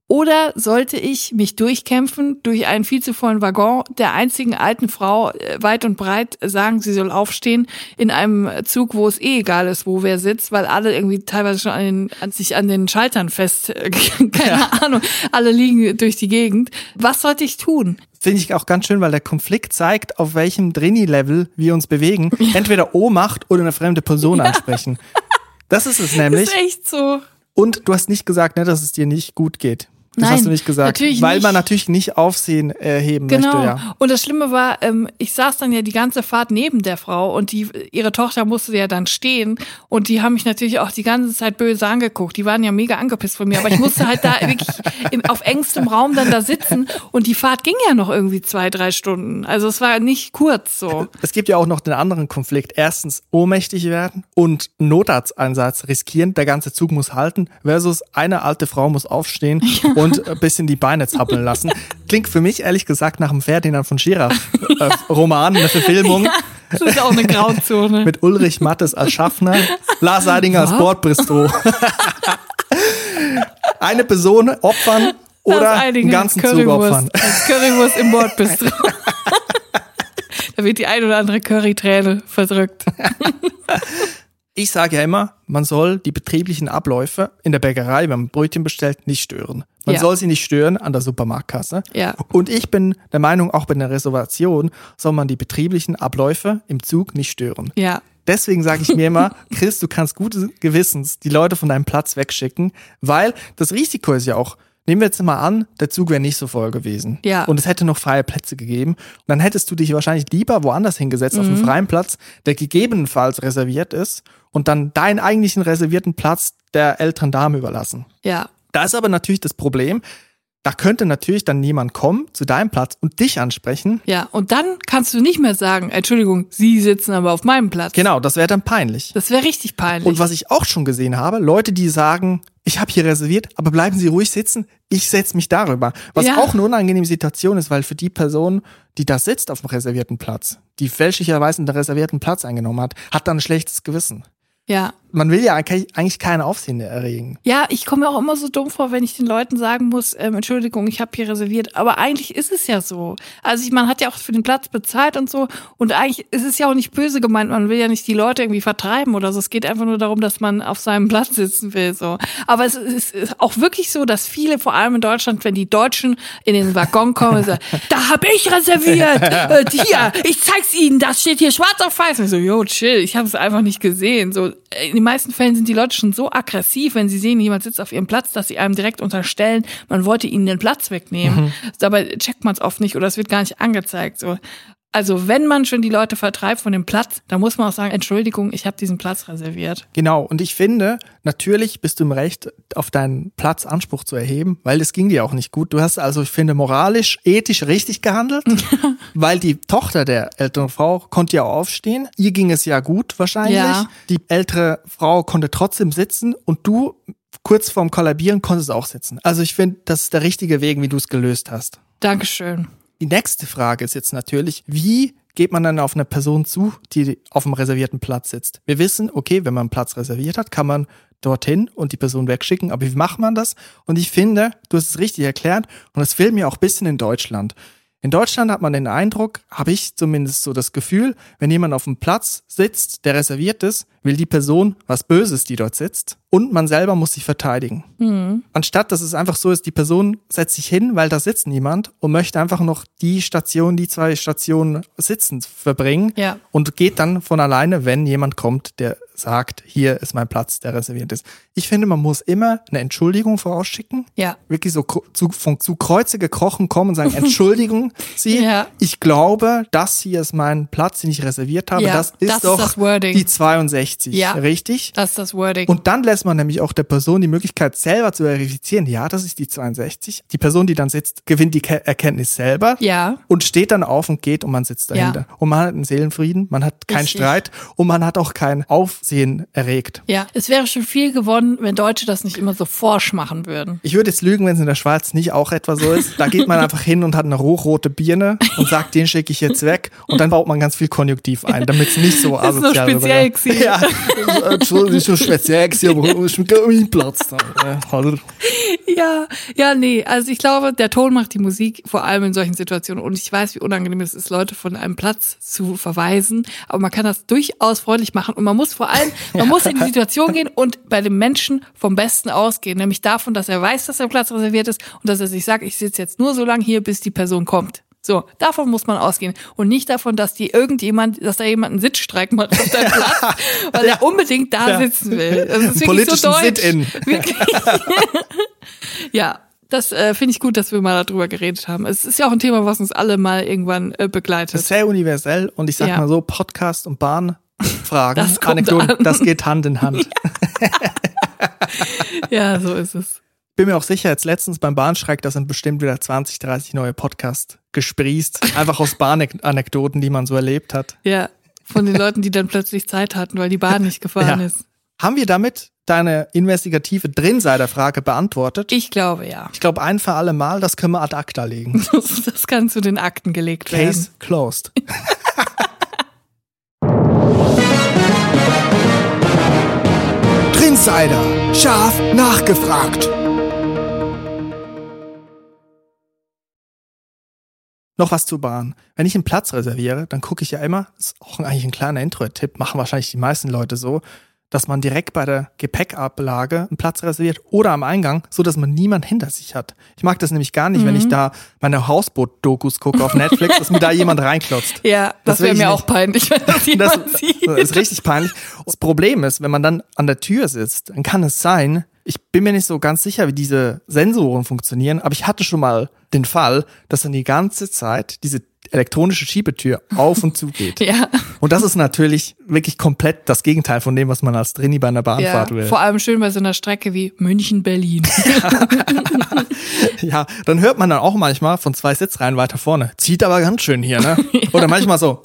Oder sollte ich mich durchkämpfen durch einen viel zu vollen Waggon der einzigen alten Frau äh, weit und breit sagen, sie soll aufstehen in einem Zug, wo es eh egal ist, wo wer sitzt, weil alle irgendwie teilweise schon an, den, an sich an den Schaltern fest, äh, keine ja. Ahnung, alle liegen durch die Gegend. Was sollte ich tun? Finde ich auch ganz schön, weil der Konflikt zeigt, auf welchem Drini-Level wir uns bewegen. Ja. Entweder Ohnmacht oder eine fremde Person ja. ansprechen. Das ist es nämlich. Das ist echt so. Und du hast nicht gesagt, ne, dass es dir nicht gut geht. Das Nein, hast du nicht gesagt. Natürlich weil nicht. man natürlich nicht Aufsehen erheben genau. möchte. Ja. Und das Schlimme war, ähm, ich saß dann ja die ganze Fahrt neben der Frau und die, ihre Tochter musste ja dann stehen und die haben mich natürlich auch die ganze Zeit böse angeguckt. Die waren ja mega angepisst von mir, aber ich musste halt da wirklich im, auf engstem Raum dann da sitzen und die Fahrt ging ja noch irgendwie zwei, drei Stunden. Also es war nicht kurz so. Es gibt ja auch noch den anderen Konflikt. Erstens ohnmächtig werden und Notarzteinsatz riskieren. Der ganze Zug muss halten versus eine alte Frau muss aufstehen ja. und und ein bisschen die Beine zappeln lassen. Klingt für mich ehrlich gesagt nach einem Ferdinand von Schirach äh, Roman, eine Verfilmung. Ja, das ist auch eine Grauzone. Mit Ulrich Mattes als Schaffner, Lars Seidinger als Bordbistro. eine Person opfern oder einen ganzen Zug opfern. Currywurst im Bordbistro. da wird die ein oder andere Curryträne verdrückt. Ich sage ja immer, man soll die betrieblichen Abläufe in der Bäckerei, wenn man Brötchen bestellt, nicht stören. Man ja. soll sie nicht stören an der Supermarktkasse. Ja. Und ich bin der Meinung, auch bei einer Reservation soll man die betrieblichen Abläufe im Zug nicht stören. Ja. Deswegen sage ich mir immer, Chris, du kannst gutes Gewissens die Leute von deinem Platz wegschicken, weil das Risiko ist ja auch, Nehmen wir jetzt mal an, der Zug wäre nicht so voll gewesen. Ja. Und es hätte noch freie Plätze gegeben. Und dann hättest du dich wahrscheinlich lieber woanders hingesetzt, mhm. auf einen freien Platz, der gegebenenfalls reserviert ist, und dann deinen eigentlichen reservierten Platz der älteren Dame überlassen. Ja. Da ist aber natürlich das Problem, da könnte natürlich dann niemand kommen zu deinem Platz und dich ansprechen. Ja, und dann kannst du nicht mehr sagen, Entschuldigung, Sie sitzen aber auf meinem Platz. Genau, das wäre dann peinlich. Das wäre richtig peinlich. Und was ich auch schon gesehen habe, Leute, die sagen, ich habe hier reserviert, aber bleiben Sie ruhig sitzen, ich setze mich darüber. Was ja. auch eine unangenehme Situation ist, weil für die Person, die da sitzt auf dem reservierten Platz, die fälschlicherweise einen reservierten Platz eingenommen hat, hat dann ein schlechtes Gewissen. Ja. Man will ja eigentlich keine Aufsehen erregen. Ja, ich komme mir auch immer so dumm vor, wenn ich den Leuten sagen muss, ähm, Entschuldigung, ich habe hier reserviert. Aber eigentlich ist es ja so. Also ich, man hat ja auch für den Platz bezahlt und so. Und eigentlich ist es ja auch nicht böse gemeint. Man will ja nicht die Leute irgendwie vertreiben oder so. Es geht einfach nur darum, dass man auf seinem Platz sitzen will. So. Aber es ist auch wirklich so, dass viele, vor allem in Deutschland, wenn die Deutschen in den Waggon kommen, sagen, da habe ich reserviert. Äh, hier, ich zeig's Ihnen. Das steht hier schwarz auf weiß. Und ich so, yo, chill. Ich habe es einfach nicht gesehen. So in den meisten Fällen sind die Leute schon so aggressiv, wenn sie sehen, jemand sitzt auf ihrem Platz, dass sie einem direkt unterstellen, man wollte ihnen den Platz wegnehmen. Mhm. Dabei checkt man es oft nicht oder es wird gar nicht angezeigt. So. Also wenn man schon die Leute vertreibt von dem Platz, dann muss man auch sagen, Entschuldigung, ich habe diesen Platz reserviert. Genau, und ich finde, natürlich bist du im Recht, auf deinen Platz Anspruch zu erheben, weil es ging dir auch nicht gut. Du hast also, ich finde, moralisch, ethisch richtig gehandelt, weil die Tochter der älteren Frau konnte ja aufstehen. Ihr ging es ja gut wahrscheinlich. Ja. Die ältere Frau konnte trotzdem sitzen und du kurz vorm Kollabieren konntest auch sitzen. Also ich finde, das ist der richtige Weg, wie du es gelöst hast. Dankeschön. Die nächste Frage ist jetzt natürlich, wie geht man dann auf eine Person zu, die auf dem reservierten Platz sitzt? Wir wissen, okay, wenn man einen Platz reserviert hat, kann man dorthin und die Person wegschicken, aber wie macht man das? Und ich finde, du hast es richtig erklärt und es fehlt mir auch ein bisschen in Deutschland. In Deutschland hat man den Eindruck, habe ich zumindest so das Gefühl, wenn jemand auf dem Platz sitzt, der reserviert ist, will die Person was Böses, die dort sitzt. Und man selber muss sich verteidigen. Anstatt dass es einfach so ist, die Person setzt sich hin, weil da sitzt niemand und möchte einfach noch die Station, die zwei Stationen sitzend verbringen Ja. und geht dann von alleine, wenn jemand kommt, der sagt, hier ist mein Platz, der reserviert ist. Ich finde, man muss immer eine Entschuldigung vorausschicken. Ja. Wirklich so zu, von, zu Kreuze gekrochen kommen und sagen, Entschuldigung, Sie, Ja. ich glaube, das hier ist mein Platz, den ich reserviert habe. Ja, das ist das ist doch das Wording. die 62, Ja. richtig? Das ist das Wording. Und dann lässt man nämlich auch der Person die Möglichkeit, selber zu verifizieren, ja, das ist die 62. Die Person, die dann sitzt, gewinnt die Ke Erkenntnis selber ja. und steht dann auf und geht und man sitzt dahinter. Und man hat einen Seelenfrieden, man hat keinen Richtig. Streit und man hat auch kein Aufsehen erregt. Ja. Es wäre schon viel gewonnen, wenn Deutsche das nicht immer so forsch machen würden. Ich würde jetzt lügen, wenn es in der Schweiz nicht auch etwa so ist. Da geht man einfach hin und hat eine hochrote Birne und sagt, den schicke ich jetzt weg. Und dann baut man ganz viel Konjunktiv ein, damit es nicht so Das ist asozial speziell gewesen. Ja, Entschuldigung, ist so speziell gewesen, aber bin mein Platz da. Ja, ja, nee. Also ich glaube, der Ton macht die Musik, vor allem in solchen Situationen. Und ich weiß, wie unangenehm es ist, Leute von einem Platz zu verweisen. Aber man kann das durchaus freundlich machen. Und man muss vor allem, man muss in die Situation gehen und bei dem Menschen vom Besten ausgehen. Nämlich davon, dass er weiß, dass der Platz reserviert ist und dass er sich sagt, ich sitze jetzt nur so lange hier, bis die Person kommt. So, davon muss man ausgehen. Und nicht davon, dass die irgendjemand, dass da jemand einen Sitzstreik macht auf deinem Platz, weil er unbedingt da Ja. sitzen will. Das ist wirklich so deutsch. Wirklich. ja, das äh, finde ich gut, dass wir mal darüber geredet haben. Es ist ja auch ein Thema, was uns alle mal irgendwann äh, Das begleitet. ist sehr universell und ich sag Ja. mal so, Podcast und Bahnfragen, Das Anekdoten, an. das geht Hand in Hand. Ja, so ist es. Bin mir auch sicher, jetzt letztens beim Bahnstreik, da sind bestimmt wieder 20, 30 neue Podcasts gesprießt. Einfach aus Bahnanekdoten, die man so erlebt hat. Ja, von den Leuten, die dann plötzlich Zeit hatten, weil die Bahn nicht gefahren Ja. ist. Haben wir damit deine investigative Drinsider-Frage beantwortet? Ich glaube ja. Ich glaube, ein für alle Mal, das können wir ad acta legen. Das, das kann zu den Akten gelegt werden. Case closed. Drinsider. Scharf nachgefragt. Noch was zur Bahn. Wenn ich einen Platz reserviere, dann gucke ich ja immer, das ist auch eigentlich ein kleiner Intro-Tipp, machen wahrscheinlich die meisten Leute so, dass man direkt bei der Gepäckablage einen Platz reserviert oder am Eingang, so dass man niemand hinter sich hat. Ich mag das nämlich gar nicht, wenn ich Mhm. da meine Hausboot-Dokus gucke auf Netflix, dass mir da jemand reinklotzt. Ja, das, Das wäre mir nicht. auch peinlich, wenn das Das, jemand sieht. das ist richtig peinlich. Das Problem ist, wenn man dann an der Tür sitzt, dann kann es sein, ich bin mir nicht so ganz sicher, wie diese Sensoren funktionieren, aber ich hatte schon mal den Fall, dass dann die ganze Zeit diese elektronische Schiebetür auf und zu geht. Ja, Und das ist natürlich wirklich komplett das Gegenteil von dem, was man als Drini bei einer ja. Bahnfahrt will. Vor allem schön bei so einer Strecke wie München-Berlin. Ja, dann hört man dann auch manchmal von zwei Sitzreihen weiter vorne. Zieht aber ganz schön hier, ne? Oder manchmal so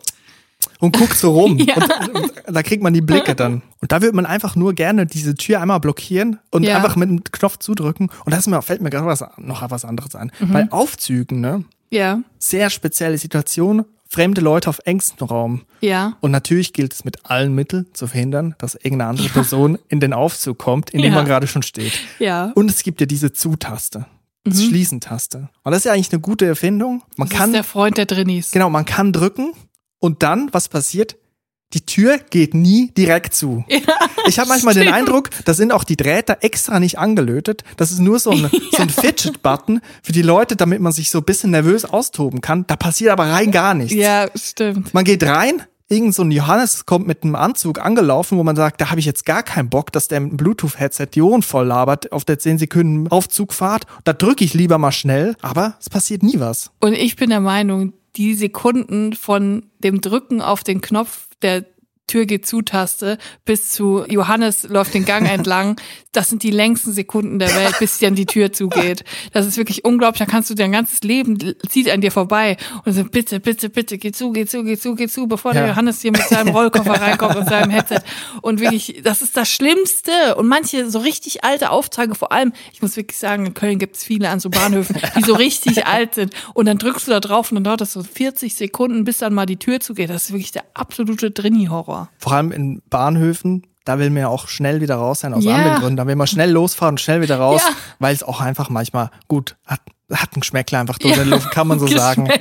und guckt so rum. Ja. Und, und da kriegt man die Blicke dann. Und da würde man einfach nur gerne diese Tür einmal blockieren und Ja. einfach mit dem Knopf zudrücken. Und das mir, fällt mir gerade was, noch was anderes ein. Bei Aufzügen, ne? Ja, Sehr spezielle Situation. Fremde Leute auf engstem Raum. ja. Und natürlich gilt es mit allen Mitteln zu verhindern, dass irgendeine andere Person in den Aufzug kommt, in dem Ja. man gerade schon steht. Ja. Und es gibt ja diese Zu-Taste. Das Schließen-Taste. Und das ist ja eigentlich eine gute Erfindung. Man Mhm. Das kann, ist der Freund der Drinnies. genau, man kann drücken und dann, was passiert? Die Tür geht nie direkt zu. ich habe manchmal den stimmt. Eindruck, da sind auch die Drähte extra nicht angelötet. Das ist nur so ein, so ein Fidget-Button für die Leute, damit man sich so ein bisschen nervös austoben kann. Da passiert aber rein gar nichts. Ja, stimmt. Man geht rein, irgend so ein Johannes kommt mit einem Anzug angelaufen, wo man sagt, da habe ich jetzt gar keinen Bock, dass der mit einem Bluetooth-Headset die Ohren voll labert auf der 10 Sekunden Aufzugfahrt. Da drücke ich lieber mal schnell, aber es passiert nie was. Und ich bin der Meinung, die Sekunden von dem Drücken auf den Knopf der Tür geht zu Taste bis zu Johannes läuft den Gang entlang. Das sind die längsten Sekunden der Welt, bis dann die Tür zugeht. Das ist wirklich unglaublich. Da kannst du dein ganzes Leben zieht an dir vorbei und so bitte, bitte, bitte, geh zu, geh zu, geh zu, geh zu, bevor Ja. der Johannes hier mit seinem Rollkoffer reinkommt und seinem Headset. Und wirklich, das ist das Schlimmste. Und manche so richtig alte Auftrage, vor allem, ich muss wirklich sagen, in Köln gibt es viele an so Bahnhöfen, die so richtig alt sind. Und dann drückst du da drauf und dann dauert das so 40 Sekunden, bis dann mal die Tür zugeht. Das ist wirklich der absolute Drini-Horror. Vor allem in Bahnhöfen, da will man ja auch schnell wieder raus sein, aus Ja. anderen Gründen. Da will man schnell losfahren und schnell wieder raus, Ja. weil es auch einfach manchmal, gut, hat, hat ein Geschmäckler einfach durch die Luft, kann man so sagen.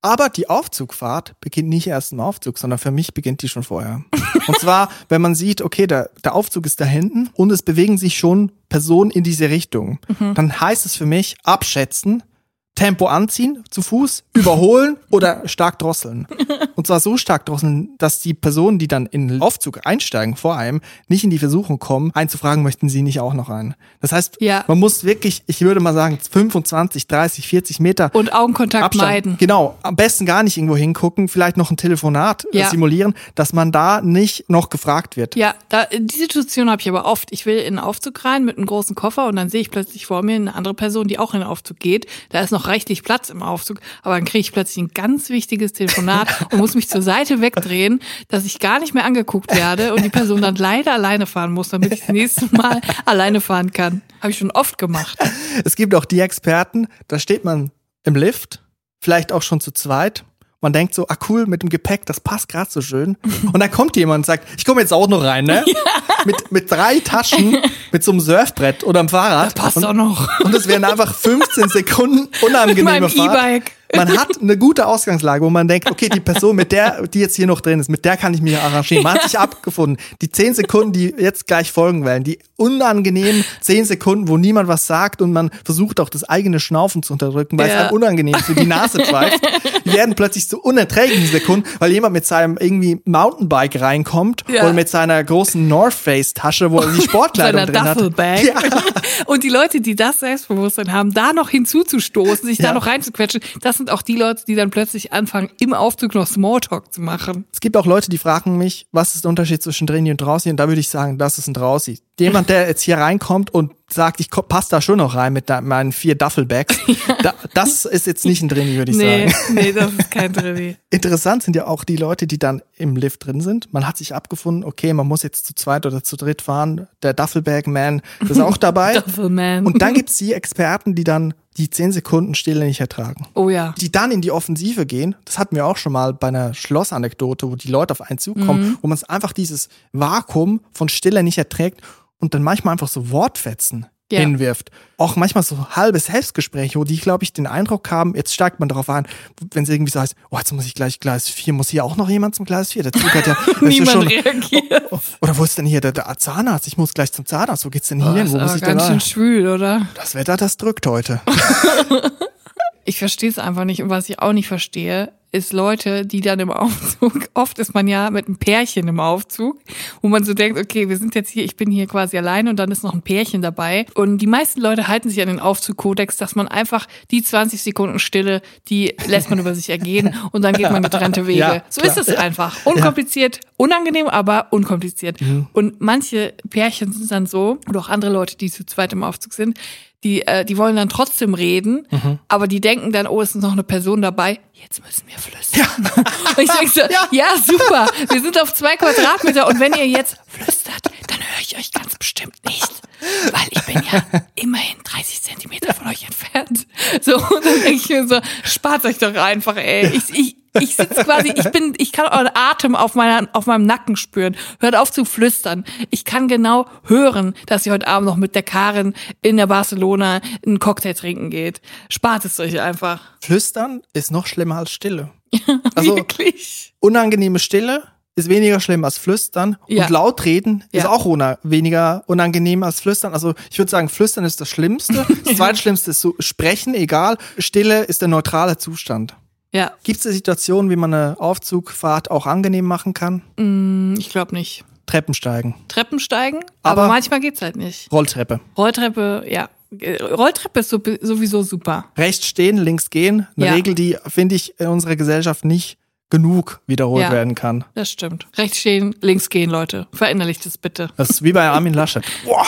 Aber die Aufzugfahrt beginnt nicht erst im Aufzug, sondern für mich beginnt die schon vorher. Und zwar, wenn man sieht, okay, der, der Aufzug ist da hinten und es bewegen sich schon Personen in diese Richtung, dann heißt es für mich abschätzen, Tempo anziehen, zu Fuß, überholen oder stark drosseln. Und zwar so stark drosseln, dass die Personen, die dann in den Aufzug einsteigen vor einem, nicht in die Versuchung kommen, einzufragen, möchten sie nicht auch noch ein. Das heißt, Ja. man muss wirklich, ich würde mal sagen, 25, 30, 40 Meter Und Augenkontakt Abstand. meiden. Genau. Am besten gar nicht irgendwo hingucken, vielleicht noch ein Telefonat äh, Ja. simulieren, dass man da nicht noch gefragt wird. Ja, da, die Situation habe ich aber oft. Ich will in den Aufzug rein mit einem großen Koffer und dann sehe ich plötzlich vor mir eine andere Person, die auch in den Aufzug geht. Da ist noch reichlich Platz im Aufzug, aber dann kriege ich plötzlich ein ganz wichtiges Telefonat und muss mich zur Seite wegdrehen, dass ich gar nicht mehr angeguckt werde und die Person dann leider alleine fahren muss, damit ich das nächste Mal alleine fahren kann. Habe ich schon oft gemacht. Es gibt auch die Experten, da steht man im Lift, vielleicht auch schon zu zweit. Man denkt so, ah cool, mit dem Gepäck, das passt gerade so schön. Und dann kommt jemand und sagt, ich komme jetzt auch noch rein, ne? Mit, mit drei Taschen, mit so einem Surfbrett oder einem Fahrrad. Passt und, auch noch. Und es wären einfach 15 Sekunden unangenehme meinem Fahrt. E-Bike. Man hat eine gute Ausgangslage, wo man denkt, okay, die Person, mit der, die jetzt hier noch drin ist, mit der kann ich mich arrangieren. Man hat sich abgefunden. Die 10 Sekunden, die jetzt gleich folgen werden, die unangenehmen 10 Sekunden, wo niemand was sagt und man versucht auch das eigene Schnaufen zu unterdrücken, weil es Ja. einem unangenehm für die Nase pfeift, die werden plötzlich zu unerträglichen Sekunden, weil jemand mit seinem irgendwie Mountainbike reinkommt Ja. oder mit seiner großen North Face Tasche, wo er die Sportkleidung drin hat. Duffelbag. Ja. Und die Leute, die das Selbstbewusstsein haben, da noch hinzuzustoßen, sich Ja. da noch reinzuquetschen, das sind auch die Leute, die dann plötzlich anfangen, im Aufzug noch Smalltalk zu machen. Es gibt auch Leute, die fragen mich, was ist der Unterschied zwischen Drini und Drausi? Und da würde ich sagen, das ist ein Drausi. Jemand, der jetzt hier reinkommt und sagt, ich passe da schon noch rein mit meinen vier Duffelbags, da, das ist jetzt nicht ein Drini, würde ich Nee, sagen. nee, das ist kein Drini. Interessant sind ja auch die Leute, die dann im Lift drin sind. Man hat sich abgefunden, okay, man muss jetzt zu zweit oder zu dritt fahren. Der Duffelbag-Man ist auch dabei. Duffelman. und dann gibt's die Experten, die dann die 10 Sekunden Stille nicht ertragen oh ja. die dann in die Offensive gehen. Das hatten wir auch schon mal bei einer Schlossanekdote, wo die Leute auf einen zukommen, Mhm. wo man es einfach dieses Vakuum von Stille nicht erträgt und dann manchmal einfach so Wortfetzen Ja. hinwirft. Auch manchmal so halbe Selbstgespräche, wo die, glaube ich, den Eindruck haben, jetzt steigt man darauf ein, wenn es irgendwie so heißt, oh, jetzt muss ich gleich Gleis 4, muss hier auch noch jemand zum Gleis 4? Der Zug hat ja, das ist ja Niemand schon, reagiert. oh, oder wo ist denn hier der, der Zahnarzt? Ich muss gleich zum Zahnarzt, wo geht's denn hier Das hin? ist Wo muss ich denn ganz schön rein? schwül, oder? Das Wetter, das drückt heute. Ich verstehe es einfach nicht. Und was ich auch nicht verstehe, ist Leute, die dann im Aufzug, oft ist man ja mit einem Pärchen im Aufzug, wo man so denkt, okay, wir sind jetzt hier, ich bin hier quasi allein und dann ist noch ein Pärchen dabei. Und die meisten Leute halten sich an den Aufzugkodex, dass man einfach die 20 Sekunden Stille, die lässt man über sich ergehen und dann geht man getrennte Wege. Ja, so ist es einfach. Unkompliziert, unangenehm, aber unkompliziert. Mhm. Und manche Pärchen sind dann so, oder auch andere Leute, die zu zweit im Aufzug sind, die, äh, die wollen dann trotzdem reden, Mhm. aber die denken dann, oh, es ist noch eine Person dabei, jetzt müssen wir flüstern. Und ich denke so, ja. super, wir sind auf zwei Quadratmeter und wenn ihr jetzt flüstert, dann höre ich euch ganz bestimmt nicht. Weil ich bin ja immerhin 30 Zentimeter von euch entfernt. So, und dann denke ich mir so, spart euch doch einfach, ey. Ich, ich, ich sitze quasi, ich bin, ich kann euren Atem auf, meiner, auf meinem Nacken spüren. Hört auf zu flüstern. Ich kann genau hören, dass ihr heute Abend noch mit der Karin in der Barcelona einen Cocktail trinken geht. Spart es euch einfach. Flüstern ist noch schlimmer als Stille. Also Wirklich. unangenehme Stille ist weniger schlimm als Flüstern Ja. und laut reden ist Ja. auch una weniger unangenehm als Flüstern. Also ich würde sagen, Flüstern ist das Schlimmste. Das zweitschlimmste ist so Sprechen, egal. Stille ist der neutrale Zustand. Ja, Gibt es eine Situation, wie man eine Aufzugfahrt auch angenehm machen kann? ich glaube nicht. Treppensteigen, Treppen steigen, aber, Aber- manchmal geht's halt nicht. Rolltreppe. Rolltreppe, ja. Äh, Rolltreppe ist so- sowieso super. Rechts stehen, links gehen. Eine Ja. Regel, die, finde ich, in unserer Gesellschaft nicht genug wiederholt Ja. werden kann. Das stimmt. Rechts stehen, links gehen, Leute. Verinnerlicht das bitte. Das ist wie bei Armin Laschet. Boah,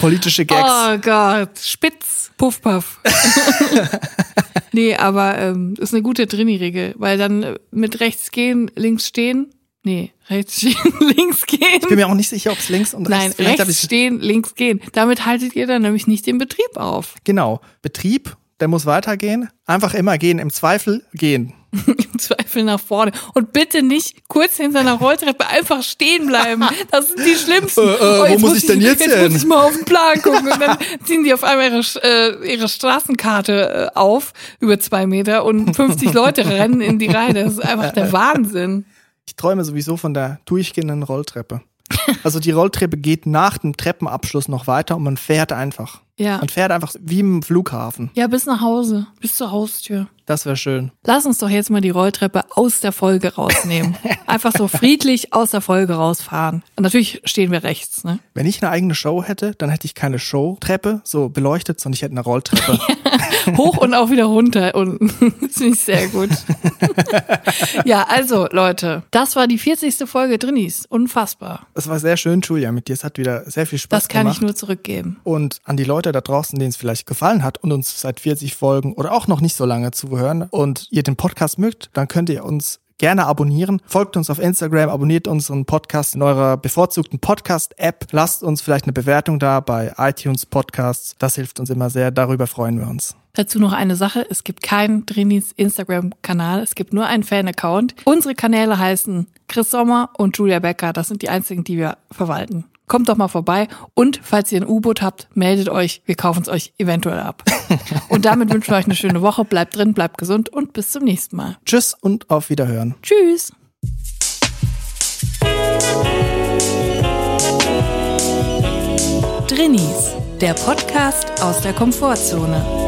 politische Gags. Oh Gott, spitz, puff, puff. nee, aber ähm, ist eine gute Trini-Regel, weil dann äh, mit rechts gehen, links stehen. Nee, rechts stehen, links gehen. Ich bin mir auch nicht sicher, ob es links und Nein, rechts vielleicht hab rechts stehen, links gehen. Damit haltet ihr dann nämlich nicht den Betrieb auf. Genau. Betrieb, der muss weitergehen. Einfach immer gehen. Im Zweifel gehen. Im Zweifel nach vorne. Und bitte nicht kurz hinter einer Rolltreppe einfach stehen bleiben. Das sind die schlimmsten. Äh, äh, wo jetzt muss ich denn jetzt Jetzt hin? muss ich mal auf den Plan gucken. Und dann ziehen die auf einmal ihre, äh, ihre Straßenkarte äh, auf, über zwei Meter, und 50 Leute rennen in die Reihe. Das ist einfach der Wahnsinn. Ich träume sowieso von der durchgehenden Rolltreppe. Also die Rolltreppe geht nach dem Treppenabschluss noch weiter und man fährt einfach. Ja. Man fährt einfach wie im Flughafen. Ja, bis nach Hause, bis zur Haustür. Das wäre schön. Lass uns doch jetzt mal die Rolltreppe aus der Folge rausnehmen. Einfach so friedlich aus der Folge rausfahren. Und natürlich stehen wir rechts, ne? Wenn ich eine eigene Show hätte, dann hätte ich keine Showtreppe so beleuchtet, sondern ich hätte eine Rolltreppe. Hoch und auch wieder runter unten. Das finde ich sehr gut. ja, also Leute, das war die 40. Folge Drinis. Unfassbar. Es war sehr schön, Julia, mit dir. Es hat wieder sehr viel Spaß Das kann gemacht. ich nur zurückgeben. Und an die Leute da draußen, denen es vielleicht gefallen hat und uns seit 40 Folgen oder auch noch nicht so lange zuhören und ihr den Podcast mögt, dann könnt ihr uns gerne abonnieren. Folgt uns auf Instagram, abonniert unseren Podcast in eurer bevorzugten Podcast-App. Lasst uns vielleicht eine Bewertung da bei iTunes Podcasts. Das hilft uns immer sehr. Darüber freuen wir uns. Dazu noch eine Sache. Es gibt keinen Drinis Instagram-Kanal. Es gibt nur einen Fan-Account. Unsere Kanäle heißen Chris Sommer und Julia Becker. Das sind die einzigen, die wir verwalten. Kommt doch mal vorbei. Und falls ihr ein U-Boot habt, meldet euch. Wir kaufen es euch eventuell ab. und damit wünschen wir euch eine schöne Woche. Bleibt drin, bleibt gesund und bis zum nächsten Mal. Tschüss und auf Wiederhören. Tschüss. Drinnies, der Podcast aus der Komfortzone.